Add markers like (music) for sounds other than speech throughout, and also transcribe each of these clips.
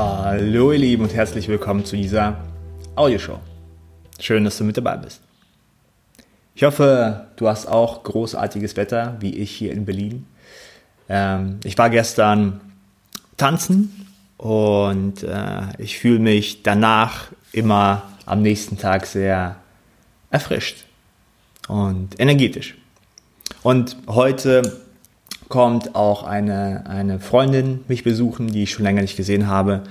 Hallo ihr Lieben und herzlich willkommen zu dieser Audioshow. Schön, dass du mit dabei bist. Ich hoffe, du hast auch großartiges Wetter, wie ich hier in Berlin. Ähm, ich war gestern tanzen und äh, ich fühle mich danach immer am nächsten Tag sehr erfrischt und energetisch. Und heute kommt auch eine, eine Freundin mich besuchen, die ich schon länger nicht gesehen habe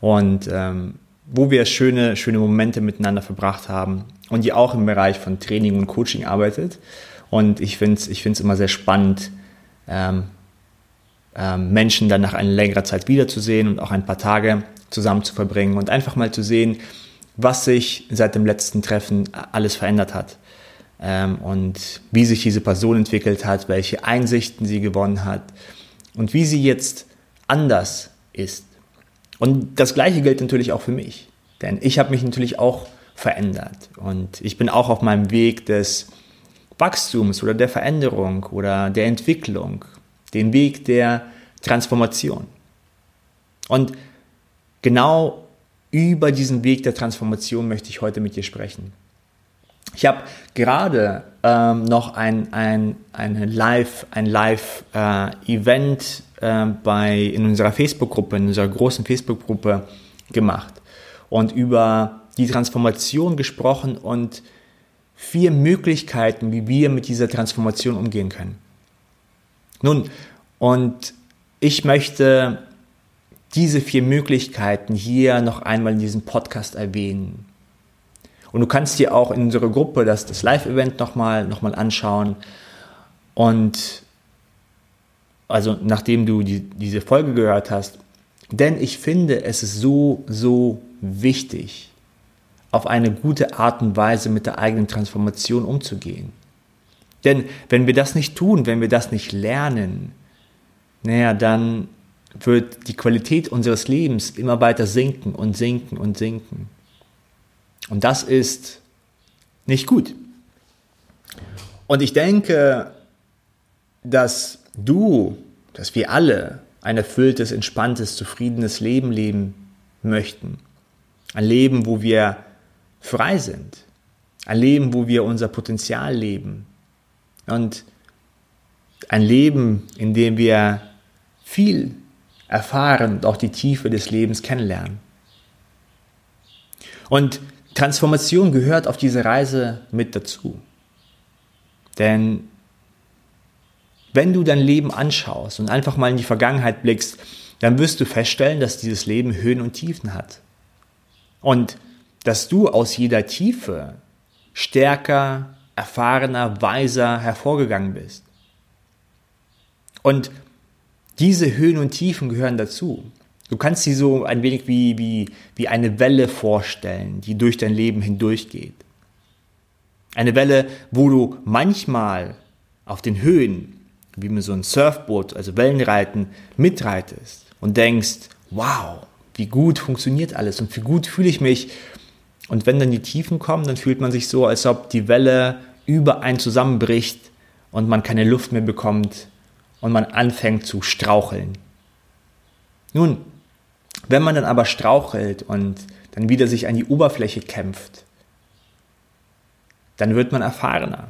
und ähm, wo wir schöne, schöne Momente miteinander verbracht haben und die auch im Bereich von Training und Coaching arbeitet. Und ich finde es ich immer sehr spannend, ähm, ähm, Menschen dann nach einer längeren Zeit wiederzusehen und auch ein paar Tage zusammen zu verbringen und einfach mal zu sehen, was sich seit dem letzten Treffen alles verändert hat und wie sich diese Person entwickelt hat, welche Einsichten sie gewonnen hat und wie sie jetzt anders ist. Und das Gleiche gilt natürlich auch für mich, denn ich habe mich natürlich auch verändert und ich bin auch auf meinem Weg des Wachstums oder der Veränderung oder der Entwicklung, den Weg der Transformation. Und genau über diesen Weg der Transformation möchte ich heute mit dir sprechen. Ich habe gerade ähm, noch ein, ein, eine Live, ein Live-Event äh, äh, bei, in unserer Facebook-Gruppe, in unserer großen Facebook-Gruppe gemacht und über die Transformation gesprochen und vier Möglichkeiten, wie wir mit dieser Transformation umgehen können. Nun, und ich möchte diese vier Möglichkeiten hier noch einmal in diesem Podcast erwähnen. Und du kannst dir auch in unserer Gruppe das, das Live-Event nochmal noch mal anschauen. Und also nachdem du die, diese Folge gehört hast, denn ich finde, es ist so, so wichtig, auf eine gute Art und Weise mit der eigenen Transformation umzugehen. Denn wenn wir das nicht tun, wenn wir das nicht lernen, naja, dann wird die Qualität unseres Lebens immer weiter sinken und sinken und sinken. Und das ist nicht gut. Und ich denke, dass du, dass wir alle ein erfülltes, entspanntes, zufriedenes Leben leben möchten. Ein Leben, wo wir frei sind. Ein Leben, wo wir unser Potenzial leben. Und ein Leben, in dem wir viel erfahren und auch die Tiefe des Lebens kennenlernen. Und Transformation gehört auf diese Reise mit dazu. Denn wenn du dein Leben anschaust und einfach mal in die Vergangenheit blickst, dann wirst du feststellen, dass dieses Leben Höhen und Tiefen hat. Und dass du aus jeder Tiefe stärker, erfahrener, weiser hervorgegangen bist. Und diese Höhen und Tiefen gehören dazu. Du kannst sie so ein wenig wie, wie, wie eine Welle vorstellen, die durch dein Leben hindurchgeht. Eine Welle, wo du manchmal auf den Höhen, wie mit so ein Surfboot, also Wellenreiten, mitreitest und denkst, wow, wie gut funktioniert alles und wie gut fühle ich mich. Und wenn dann die Tiefen kommen, dann fühlt man sich so, als ob die Welle über einen zusammenbricht und man keine Luft mehr bekommt und man anfängt zu straucheln. Nun, wenn man dann aber strauchelt und dann wieder sich an die Oberfläche kämpft, dann wird man erfahrener.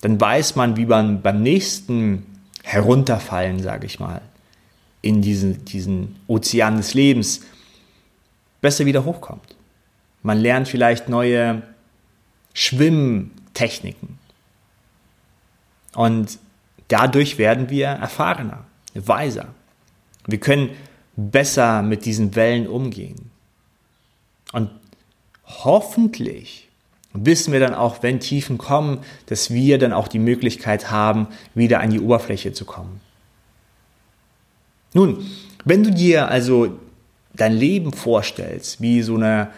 Dann weiß man, wie man beim nächsten Herunterfallen, sage ich mal, in diesen, diesen Ozean des Lebens besser wieder hochkommt. Man lernt vielleicht neue Schwimmtechniken. Und dadurch werden wir erfahrener, weiser. Wir können besser mit diesen Wellen umgehen. Und hoffentlich wissen wir dann auch, wenn Tiefen kommen, dass wir dann auch die Möglichkeit haben, wieder an die Oberfläche zu kommen. Nun, wenn du dir also dein Leben vorstellst, wie so eine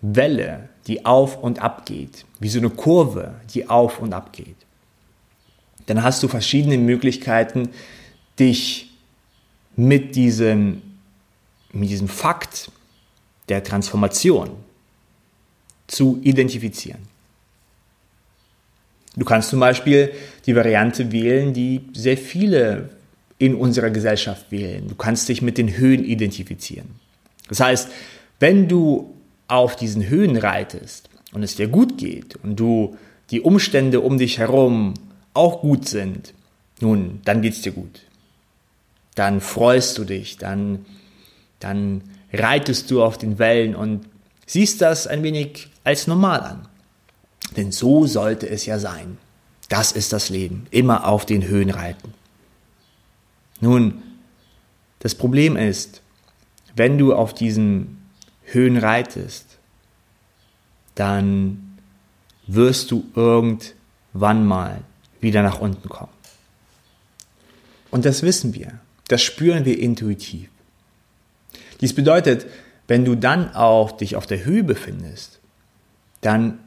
Welle, die auf und ab geht, wie so eine Kurve, die auf und ab geht, dann hast du verschiedene Möglichkeiten, dich mit diesem mit diesem Fakt der Transformation zu identifizieren. Du kannst zum Beispiel die Variante wählen, die sehr viele in unserer Gesellschaft wählen. Du kannst dich mit den Höhen identifizieren. Das heißt, wenn du auf diesen Höhen reitest und es dir gut geht und du die Umstände um dich herum auch gut sind, nun, dann geht's dir gut. Dann freust du dich, dann, dann reitest du auf den Wellen und siehst das ein wenig als normal an. Denn so sollte es ja sein. Das ist das Leben. Immer auf den Höhen reiten. Nun, das Problem ist, wenn du auf diesen Höhen reitest, dann wirst du irgendwann mal wieder nach unten kommen. Und das wissen wir. Das spüren wir intuitiv. Dies bedeutet, wenn du dann auch dich auf der Höhe befindest, dann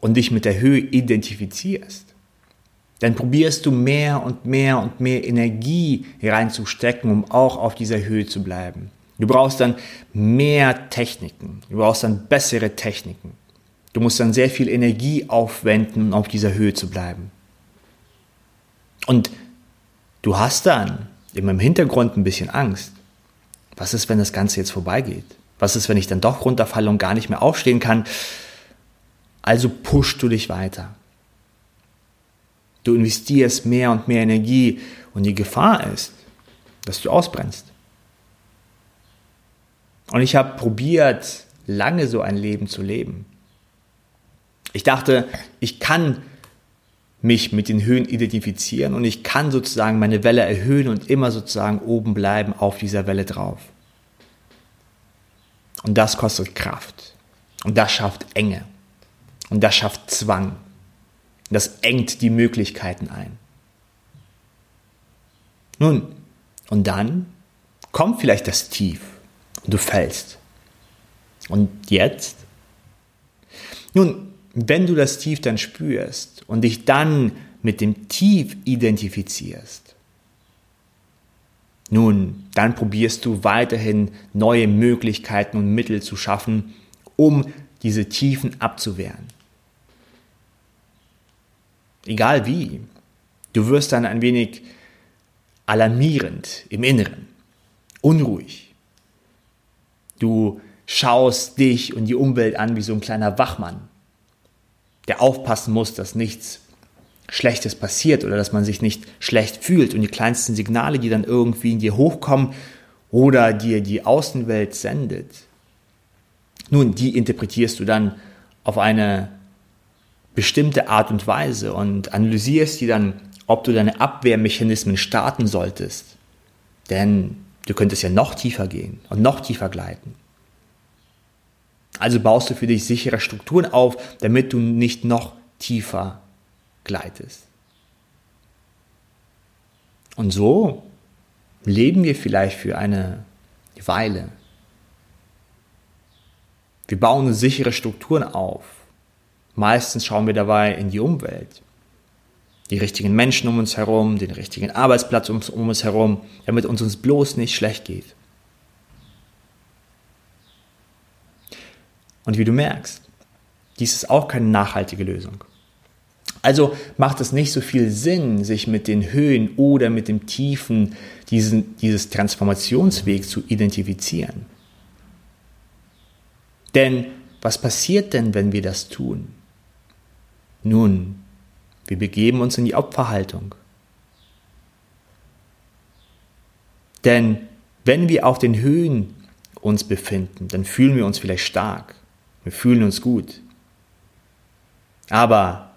und dich mit der Höhe identifizierst, dann probierst du mehr und mehr und mehr Energie reinzustecken, um auch auf dieser Höhe zu bleiben. Du brauchst dann mehr Techniken, du brauchst dann bessere Techniken. Du musst dann sehr viel Energie aufwenden, um auf dieser Höhe zu bleiben. Und du hast dann immer im Hintergrund ein bisschen Angst. Was ist, wenn das Ganze jetzt vorbeigeht? Was ist, wenn ich dann doch runterfalle und gar nicht mehr aufstehen kann? Also pushst du dich weiter. Du investierst mehr und mehr Energie und die Gefahr ist, dass du ausbrennst. Und ich habe probiert, lange so ein Leben zu leben. Ich dachte, ich kann mich mit den Höhen identifizieren und ich kann sozusagen meine Welle erhöhen und immer sozusagen oben bleiben auf dieser Welle drauf. Und das kostet Kraft. Und das schafft Enge. Und das schafft Zwang. Das engt die Möglichkeiten ein. Nun, und dann kommt vielleicht das Tief und du fällst. Und jetzt? Nun, wenn du das Tief dann spürst und dich dann mit dem Tief identifizierst, nun, dann probierst du weiterhin neue Möglichkeiten und Mittel zu schaffen, um diese Tiefen abzuwehren. Egal wie, du wirst dann ein wenig alarmierend im Inneren, unruhig. Du schaust dich und die Umwelt an wie so ein kleiner Wachmann, der aufpassen muss, dass nichts Schlechtes passiert oder dass man sich nicht schlecht fühlt und die kleinsten Signale, die dann irgendwie in dir hochkommen oder dir die Außenwelt sendet, nun, die interpretierst du dann auf eine bestimmte Art und Weise und analysierst die dann, ob du deine Abwehrmechanismen starten solltest. Denn du könntest ja noch tiefer gehen und noch tiefer gleiten. Also baust du für dich sichere Strukturen auf, damit du nicht noch tiefer gleitest. Und so leben wir vielleicht für eine Weile. Wir bauen sichere Strukturen auf. Meistens schauen wir dabei in die Umwelt. Die richtigen Menschen um uns herum, den richtigen Arbeitsplatz um, uns herum, damit uns uns bloß nicht schlecht geht. Und wie du merkst, dies ist auch keine nachhaltige Lösung. Also macht es nicht so viel Sinn, sich mit den Höhen oder mit dem Tiefen diesen, dieses Transformationsweg zu identifizieren. Denn was passiert denn, wenn wir das tun? Nun, wir begeben uns in die Opferhaltung. Denn wenn wir auf den Höhen uns befinden, dann fühlen wir uns vielleicht stark. Wir fühlen uns gut. Aber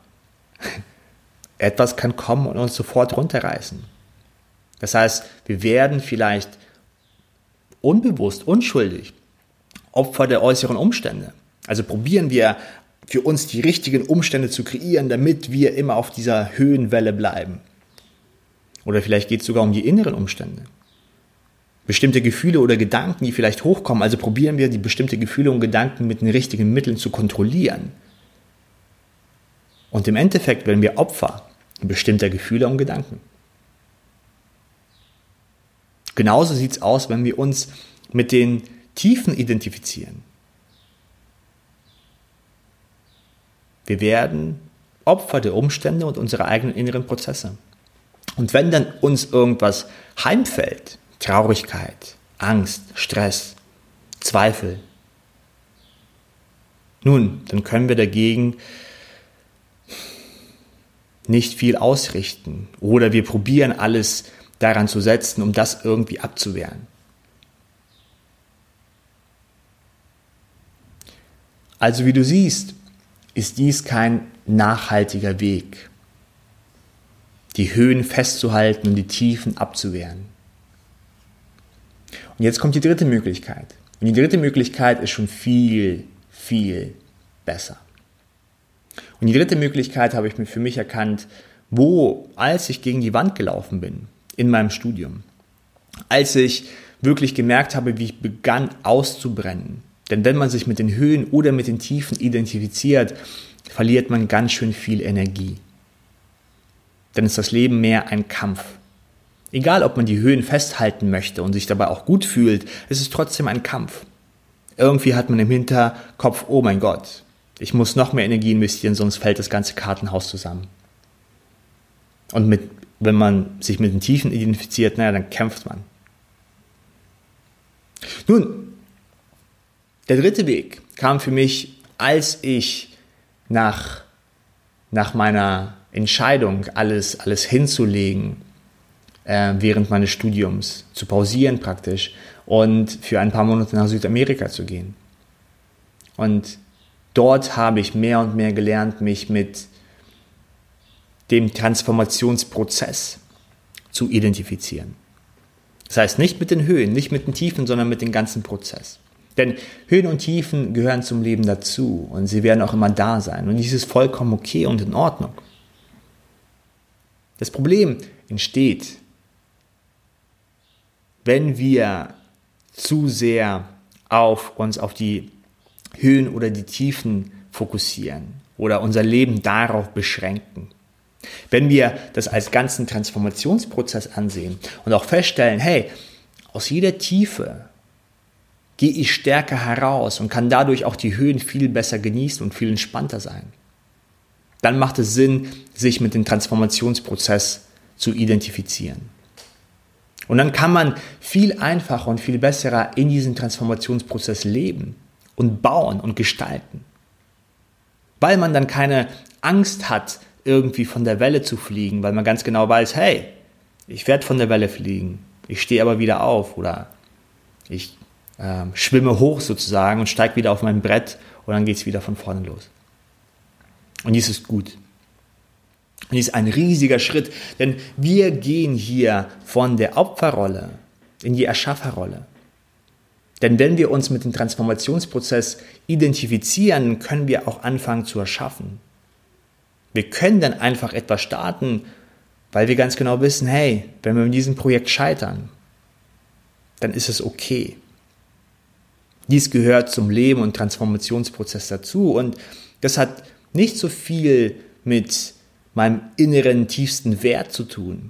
(laughs) etwas kann kommen und uns sofort runterreißen. Das heißt, wir werden vielleicht unbewusst, unschuldig Opfer der äußeren Umstände. Also probieren wir für uns die richtigen Umstände zu kreieren, damit wir immer auf dieser Höhenwelle bleiben. Oder vielleicht geht es sogar um die inneren Umstände. Bestimmte Gefühle oder Gedanken, die vielleicht hochkommen, also probieren wir die bestimmte Gefühle und Gedanken mit den richtigen Mitteln zu kontrollieren. Und im Endeffekt werden wir Opfer bestimmter Gefühle und Gedanken. Genauso sieht es aus, wenn wir uns mit den Tiefen identifizieren. Wir werden Opfer der Umstände und unserer eigenen inneren Prozesse. Und wenn dann uns irgendwas heimfällt, Traurigkeit, Angst, Stress, Zweifel. Nun, dann können wir dagegen nicht viel ausrichten oder wir probieren alles daran zu setzen, um das irgendwie abzuwehren. Also wie du siehst, ist dies kein nachhaltiger Weg, die Höhen festzuhalten und die Tiefen abzuwehren. Und jetzt kommt die dritte Möglichkeit. Und die dritte Möglichkeit ist schon viel, viel besser. Und die dritte Möglichkeit habe ich mir für mich erkannt, wo, als ich gegen die Wand gelaufen bin in meinem Studium, als ich wirklich gemerkt habe, wie ich begann auszubrennen. Denn wenn man sich mit den Höhen oder mit den Tiefen identifiziert, verliert man ganz schön viel Energie. Dann ist das Leben mehr ein Kampf. Egal, ob man die Höhen festhalten möchte und sich dabei auch gut fühlt, es ist trotzdem ein Kampf. Irgendwie hat man im Hinterkopf, oh mein Gott, ich muss noch mehr Energie investieren, sonst fällt das ganze Kartenhaus zusammen. Und mit, wenn man sich mit den Tiefen identifiziert, naja, dann kämpft man. Nun, der dritte Weg kam für mich, als ich nach, nach meiner Entscheidung, alles, alles hinzulegen, äh, während meines Studiums, zu pausieren praktisch und für ein paar Monate nach Südamerika zu gehen. Und dort habe ich mehr und mehr gelernt, mich mit dem Transformationsprozess zu identifizieren. Das heißt nicht mit den Höhen, nicht mit den Tiefen, sondern mit dem ganzen Prozess. Denn Höhen und Tiefen gehören zum Leben dazu und sie werden auch immer da sein. Und dies ist vollkommen okay und in Ordnung. Das Problem entsteht, wenn wir zu sehr auf uns auf die Höhen oder die Tiefen fokussieren oder unser Leben darauf beschränken. Wenn wir das als ganzen Transformationsprozess ansehen und auch feststellen, hey, aus jeder Tiefe gehe ich stärker heraus und kann dadurch auch die Höhen viel besser genießen und viel entspannter sein. Dann macht es Sinn, sich mit dem Transformationsprozess zu identifizieren. Und dann kann man viel einfacher und viel besser in diesem Transformationsprozess leben und bauen und gestalten. Weil man dann keine Angst hat, irgendwie von der Welle zu fliegen, weil man ganz genau weiß, hey, ich werde von der Welle fliegen, ich stehe aber wieder auf oder ich äh, schwimme hoch sozusagen und steige wieder auf mein Brett und dann geht es wieder von vorne los. Und dies ist gut. Und dies ist ein riesiger Schritt, denn wir gehen hier von der Opferrolle in die Erschafferrolle. Denn wenn wir uns mit dem Transformationsprozess identifizieren, können wir auch anfangen zu erschaffen. Wir können dann einfach etwas starten, weil wir ganz genau wissen, hey, wenn wir in diesem Projekt scheitern, dann ist es okay. Dies gehört zum Leben und Transformationsprozess dazu und das hat nicht so viel mit meinem inneren tiefsten Wert zu tun,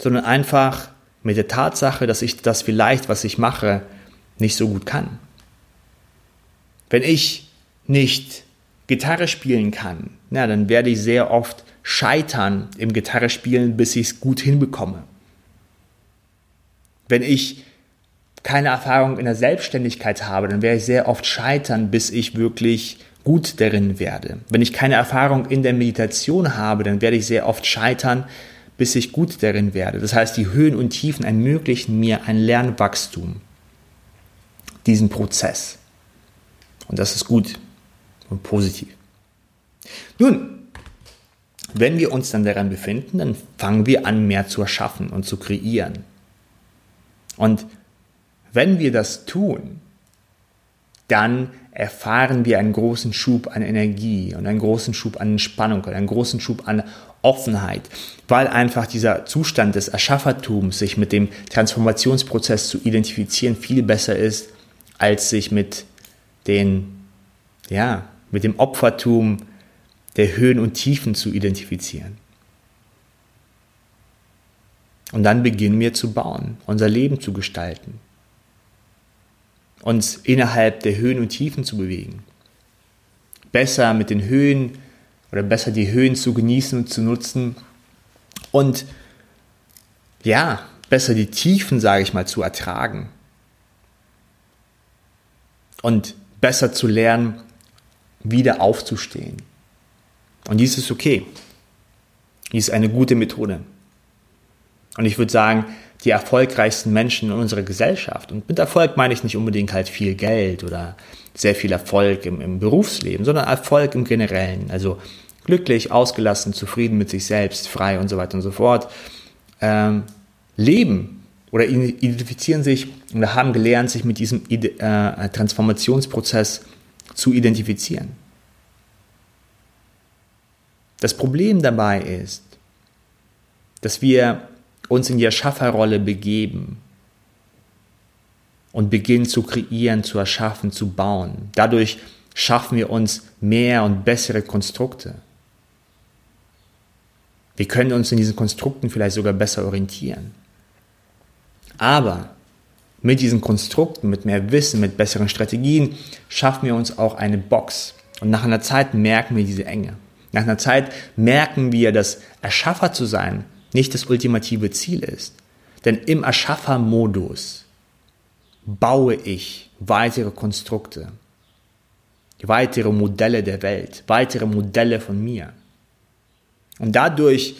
sondern einfach mit der Tatsache, dass ich das vielleicht, was ich mache, nicht so gut kann. Wenn ich nicht Gitarre spielen kann, na, dann werde ich sehr oft scheitern im Gitarre spielen, bis ich es gut hinbekomme. Wenn ich keine Erfahrung in der Selbstständigkeit habe, dann werde ich sehr oft scheitern, bis ich wirklich gut darin werde. Wenn ich keine Erfahrung in der Meditation habe, dann werde ich sehr oft scheitern, bis ich gut darin werde. Das heißt, die Höhen und Tiefen ermöglichen mir ein Lernwachstum, diesen Prozess. Und das ist gut und positiv. Nun, wenn wir uns dann daran befinden, dann fangen wir an, mehr zu erschaffen und zu kreieren. Und wenn wir das tun, dann erfahren wir einen großen Schub an Energie und einen großen Schub an Entspannung und einen großen Schub an Offenheit, weil einfach dieser Zustand des Erschaffertums, sich mit dem Transformationsprozess zu identifizieren, viel besser ist, als sich mit den, ja, mit dem Opfertum der Höhen und Tiefen zu identifizieren. Und dann beginnen wir zu bauen, unser Leben zu gestalten uns innerhalb der Höhen und Tiefen zu bewegen. Besser mit den Höhen oder besser die Höhen zu genießen und zu nutzen und ja, besser die Tiefen, sage ich mal, zu ertragen. und besser zu lernen, wieder aufzustehen. Und dies ist okay. Dies ist eine gute Methode. Und ich würde sagen, die erfolgreichsten Menschen in unserer Gesellschaft, und mit Erfolg meine ich nicht unbedingt halt viel Geld oder sehr viel Erfolg im, im Berufsleben, sondern Erfolg im Generellen. Also glücklich, ausgelassen, zufrieden mit sich selbst, frei und so weiter und so fort. Ähm, leben oder identifizieren sich oder haben gelernt, sich mit diesem äh, Transformationsprozess zu identifizieren. Das Problem dabei ist, dass wir uns in die Erschafferrolle begeben und beginnen zu kreieren, zu erschaffen, zu bauen. Dadurch schaffen wir uns mehr und bessere Konstrukte. Wir können uns in diesen Konstrukten vielleicht sogar besser orientieren. Aber mit diesen Konstrukten, mit mehr Wissen, mit besseren Strategien schaffen wir uns auch eine Box. Und nach einer Zeit merken wir diese Enge. Nach einer Zeit merken wir, dass Erschaffer zu sein nicht das ultimative Ziel ist. Denn im Erschaffermodus baue ich weitere Konstrukte, weitere Modelle der Welt, weitere Modelle von mir. Und dadurch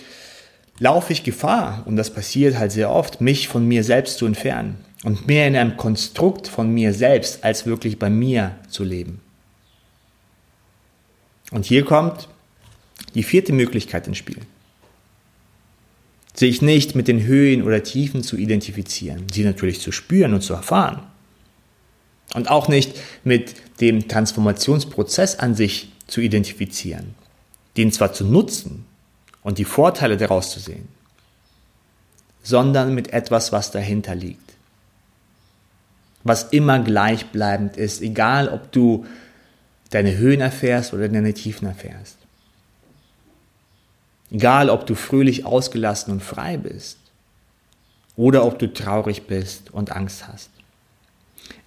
laufe ich Gefahr, und das passiert halt sehr oft, mich von mir selbst zu entfernen und mehr in einem Konstrukt von mir selbst als wirklich bei mir zu leben. Und hier kommt die vierte Möglichkeit ins Spiel sich nicht mit den Höhen oder Tiefen zu identifizieren, sie natürlich zu spüren und zu erfahren. Und auch nicht mit dem Transformationsprozess an sich zu identifizieren, den zwar zu nutzen und die Vorteile daraus zu sehen, sondern mit etwas, was dahinter liegt. Was immer gleichbleibend ist, egal ob du deine Höhen erfährst oder deine Tiefen erfährst. Egal, ob du fröhlich ausgelassen und frei bist oder ob du traurig bist und Angst hast.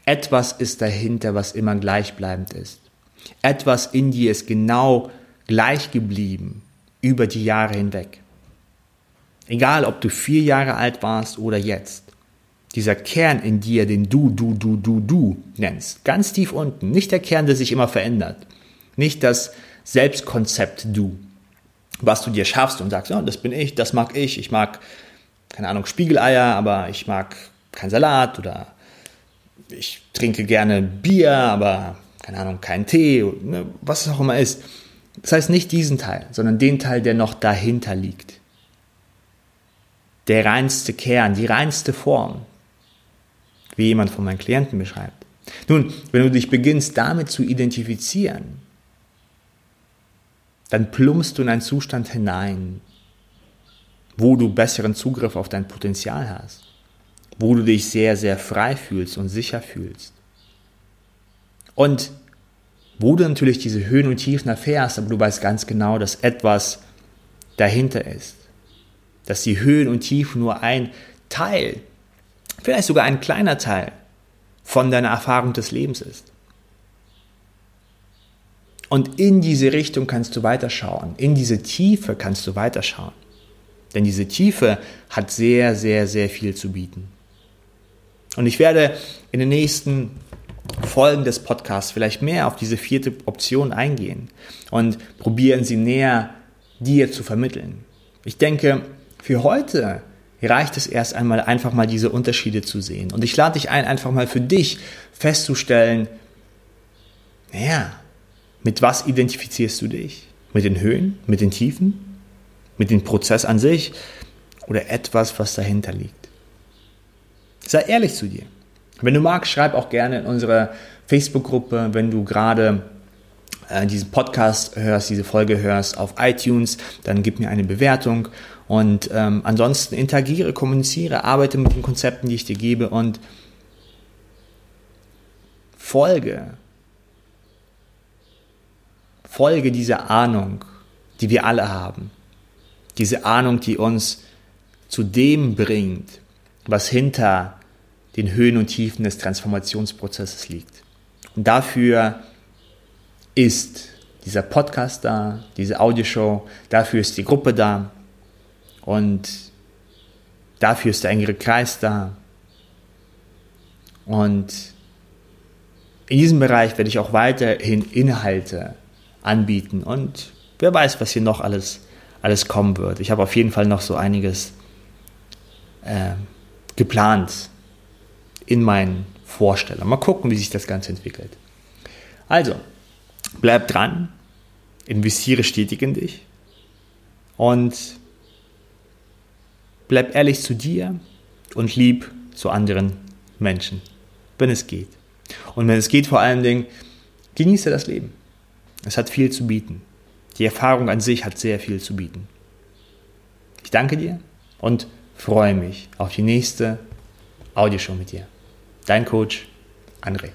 Etwas ist dahinter, was immer gleichbleibend ist. Etwas in dir ist genau gleich geblieben über die Jahre hinweg. Egal, ob du vier Jahre alt warst oder jetzt. Dieser Kern in dir, den du, du, du, du, du nennst, ganz tief unten, nicht der Kern, der sich immer verändert, nicht das Selbstkonzept du, was du dir schaffst und sagst, ja, das bin ich, das mag ich, ich mag, keine Ahnung, Spiegeleier, aber ich mag keinen Salat oder ich trinke gerne Bier, aber keine Ahnung, keinen Tee, ne, was es auch immer ist. Das heißt nicht diesen Teil, sondern den Teil, der noch dahinter liegt. Der reinste Kern, die reinste Form, wie jemand von meinen Klienten beschreibt. Nun, wenn du dich beginnst damit zu identifizieren, dann plumpst du in einen Zustand hinein, wo du besseren Zugriff auf dein Potenzial hast, wo du dich sehr, sehr frei fühlst und sicher fühlst. Und wo du natürlich diese Höhen und Tiefen erfährst, aber du weißt ganz genau, dass etwas dahinter ist. Dass die Höhen und Tiefen nur ein Teil, vielleicht sogar ein kleiner Teil von deiner Erfahrung des Lebens ist. Und in diese Richtung kannst du weiterschauen. In diese Tiefe kannst du weiterschauen. Denn diese Tiefe hat sehr, sehr, sehr viel zu bieten. Und ich werde in den nächsten Folgen des Podcasts vielleicht mehr auf diese vierte Option eingehen und probieren sie näher dir zu vermitteln. Ich denke, für heute reicht es erst einmal einfach mal diese Unterschiede zu sehen. Und ich lade dich ein, einfach mal für dich festzustellen, naja, mit was identifizierst du dich? Mit den Höhen, mit den Tiefen, mit dem Prozess an sich oder etwas, was dahinter liegt? Sei ehrlich zu dir. Wenn du magst, schreib auch gerne in unsere Facebook-Gruppe, wenn du gerade äh, diesen Podcast hörst, diese Folge hörst auf iTunes, dann gib mir eine Bewertung und ähm, ansonsten interagiere, kommuniziere, arbeite mit den Konzepten, die ich dir gebe und folge Folge dieser Ahnung, die wir alle haben. Diese Ahnung, die uns zu dem bringt, was hinter den Höhen und Tiefen des Transformationsprozesses liegt. Und dafür ist dieser Podcast da, diese Audioshow, dafür ist die Gruppe da und dafür ist der engere Kreis da. Und in diesem Bereich werde ich auch weiterhin Inhalte anbieten und wer weiß, was hier noch alles, alles kommen wird. Ich habe auf jeden Fall noch so einiges äh, geplant in meinen Vorstellungen. Mal gucken, wie sich das Ganze entwickelt. Also, bleib dran, investiere stetig in dich und bleib ehrlich zu dir und lieb zu anderen Menschen, wenn es geht. Und wenn es geht, vor allen Dingen, genieße das Leben. Es hat viel zu bieten. Die Erfahrung an sich hat sehr viel zu bieten. Ich danke dir und freue mich auf die nächste Audioshow mit dir. Dein Coach André.